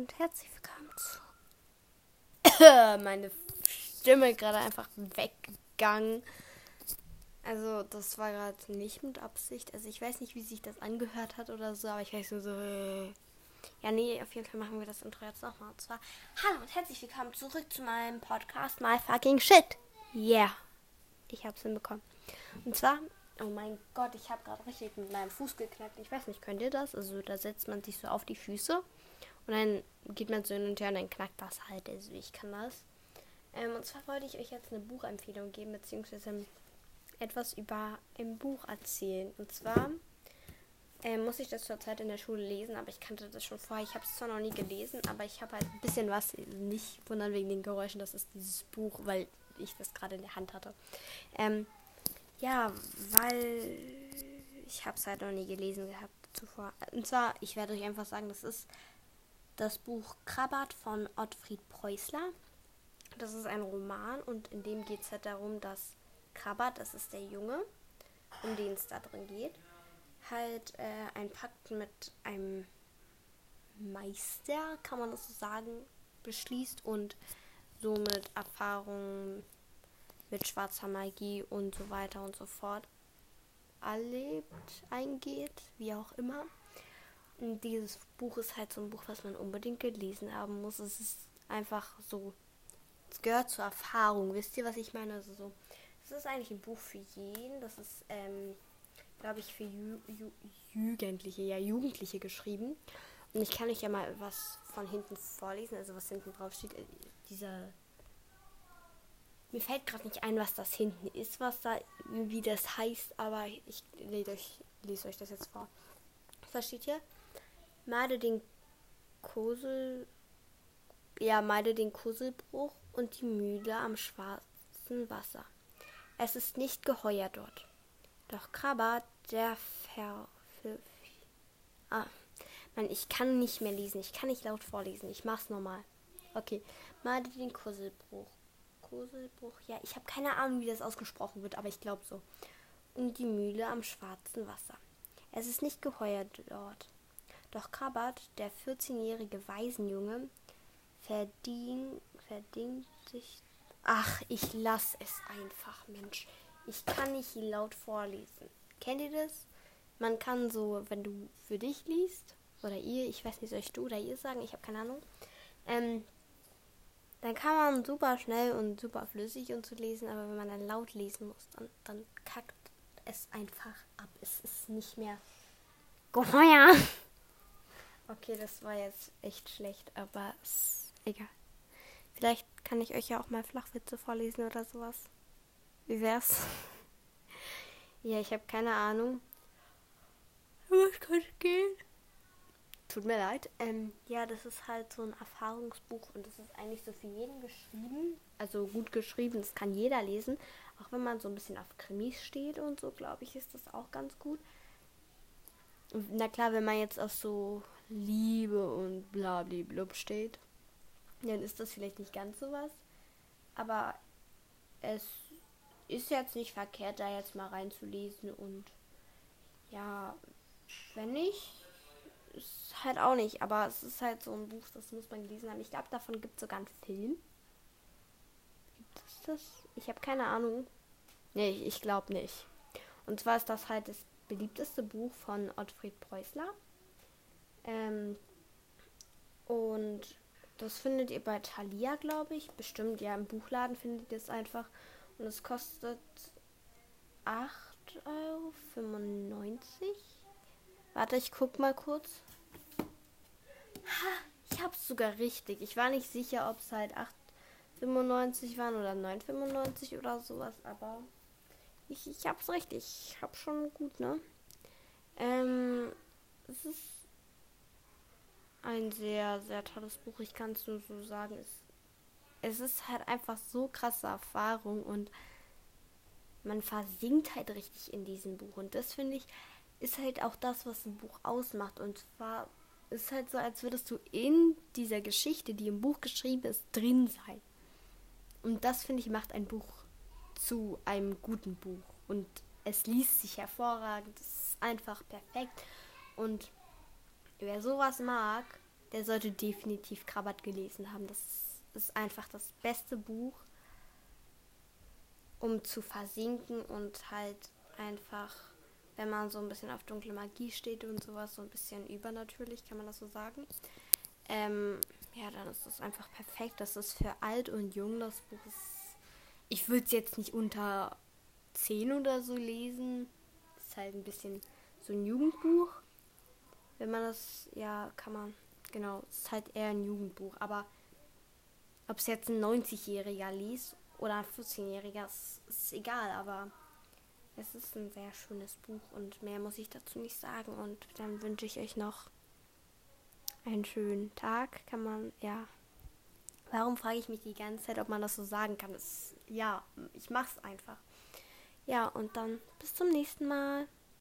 und herzlich willkommen zu. Meine Stimme gerade einfach weggegangen. Also, das war gerade nicht mit Absicht. Also, ich weiß nicht, wie sich das angehört hat oder so, aber ich weiß nur so. Äh. Ja, nee, auf jeden Fall machen wir das Intro jetzt nochmal. Und zwar: Hallo und herzlich willkommen zurück zu meinem Podcast My Fucking Shit. Yeah. Ich hab's hinbekommen. Und zwar Oh mein Gott, ich habe gerade richtig mit meinem Fuß geknackt. Ich weiß nicht, könnt ihr das? Also da setzt man sich so auf die Füße und dann geht man so hin und her und dann knackt das halt. Also ich kann das. Ähm, und zwar wollte ich euch jetzt eine Buchempfehlung geben, beziehungsweise etwas über ein Buch erzählen. Und zwar ähm, muss ich das zurzeit in der Schule lesen, aber ich kannte das schon vorher. Ich habe es zwar noch nie gelesen, aber ich habe halt ein bisschen was, nicht wundern wegen den Geräuschen, das ist dieses Buch, weil ich das gerade in der Hand hatte. Ähm, ja, weil ich habe es halt noch nie gelesen gehabt zuvor. Und zwar, ich werde euch einfach sagen, das ist das Buch Krabbert von Ottfried Preußler. Das ist ein Roman und in dem geht es halt darum, dass Krabbert, das ist der Junge, um den es da drin geht, halt äh, ein Pakt mit einem Meister, kann man das so sagen, beschließt und somit Erfahrungen mit schwarzer Magie und so weiter und so fort erlebt, eingeht, wie auch immer. Dieses Buch ist halt so ein Buch, was man unbedingt gelesen haben muss. Es ist einfach so, es gehört zur Erfahrung. Wisst ihr, was ich meine? Also so, es ist eigentlich ein Buch für jeden. Das ist, ähm, glaube ich, für Ju Ju Jugendliche, ja, Jugendliche geschrieben. Und ich kann euch ja mal was von hinten vorlesen, also was hinten drauf steht. Äh, dieser mir fällt gerade nicht ein, was das hinten ist, was da, wie das heißt, aber ich lese euch, lese euch das jetzt vor. Versteht ihr? Meide den Kosel, ja, meide den Koselbruch und die Mühle am schwarzen Wasser. Es ist nicht geheuer dort. Doch Krabber, der Ver... Ah, Mann, ich kann nicht mehr lesen. Ich kann nicht laut vorlesen. Ich mach's nochmal. Okay. Meide den Koselbruch Koselbruch. Ja, ich habe keine Ahnung, wie das ausgesprochen wird, aber ich glaube so. Und die Mühle am schwarzen Wasser. Es ist nicht geheuer dort. Doch Krabbert, der 14-jährige Waisenjunge, verdient, verdient sich. Ach, ich lass es einfach, Mensch. Ich kann nicht laut vorlesen. Kennt ihr das? Man kann so, wenn du für dich liest, oder ihr, ich weiß nicht, soll ich du oder ihr sagen, ich habe keine Ahnung, ähm, dann kann man super schnell und super flüssig und so lesen, aber wenn man dann laut lesen muss, dann, dann kackt es einfach ab. Es ist nicht mehr geheuer. Okay, das war jetzt echt schlecht, aber ist egal. Vielleicht kann ich euch ja auch mal Flachwitze vorlesen oder sowas. Wie wär's? ja, ich habe keine Ahnung. Was könnte gehen? Tut mir leid. Ähm, ja, das ist halt so ein Erfahrungsbuch und das ist eigentlich so für jeden geschrieben. Also gut geschrieben, das kann jeder lesen. Auch wenn man so ein bisschen auf Krimis steht und so, glaube ich, ist das auch ganz gut. Na klar, wenn man jetzt auf so Liebe und blablablub steht, dann ist das vielleicht nicht ganz so was. Aber es ist jetzt nicht verkehrt, da jetzt mal reinzulesen und ja, wenn nicht, ist halt auch nicht, aber es ist halt so ein Buch, das muss man gelesen haben. Ich glaube, davon gibt es sogar einen Film. Gibt es das? Ich habe keine Ahnung. Nee, ich, glaube nicht. Und zwar ist das halt das beliebteste Buch von Ottfried Preußler. Ähm, und das findet ihr bei Thalia, glaube ich. Bestimmt, ja, im Buchladen findet ihr es einfach. Und es kostet 8,95 Euro. Warte, ich guck mal kurz. Ha, ich hab's sogar richtig. Ich war nicht sicher, ob es halt 8,95 waren oder 9,95 oder sowas, aber ich, ich hab's richtig. Ich hab schon gut, ne? Ähm, es ist ein sehr, sehr tolles Buch. Ich kann es nur so sagen. Es, es ist halt einfach so krasse Erfahrung und man versinkt halt richtig in diesem Buch. Und das finde ich ist halt auch das, was ein Buch ausmacht. Und zwar ist halt so, als würdest du in dieser Geschichte, die im Buch geschrieben ist, drin sein. Und das, finde ich, macht ein Buch zu einem guten Buch. Und es liest sich hervorragend. Es ist einfach perfekt. Und wer sowas mag, der sollte definitiv Krabat gelesen haben. Das ist einfach das beste Buch, um zu versinken und halt einfach, wenn man so ein bisschen auf dunkle Magie steht und sowas, so ein bisschen übernatürlich, kann man das so sagen. Ähm, ja, dann ist das einfach perfekt. Das ist für alt und jung. Das Buch ist. Ich würde es jetzt nicht unter 10 oder so lesen. Ist halt ein bisschen so ein Jugendbuch. Wenn man das, ja, kann man. Genau, ist halt eher ein Jugendbuch. Aber ob es jetzt ein 90-Jähriger liest oder ein 14-Jähriger, ist, ist egal. Aber es ist ein sehr schönes Buch und mehr muss ich dazu nicht sagen. Und dann wünsche ich euch noch einen schönen Tag. Kann man, ja. Warum frage ich mich die ganze Zeit, ob man das so sagen kann? Das, ja, ich mach's einfach. Ja, und dann bis zum nächsten Mal.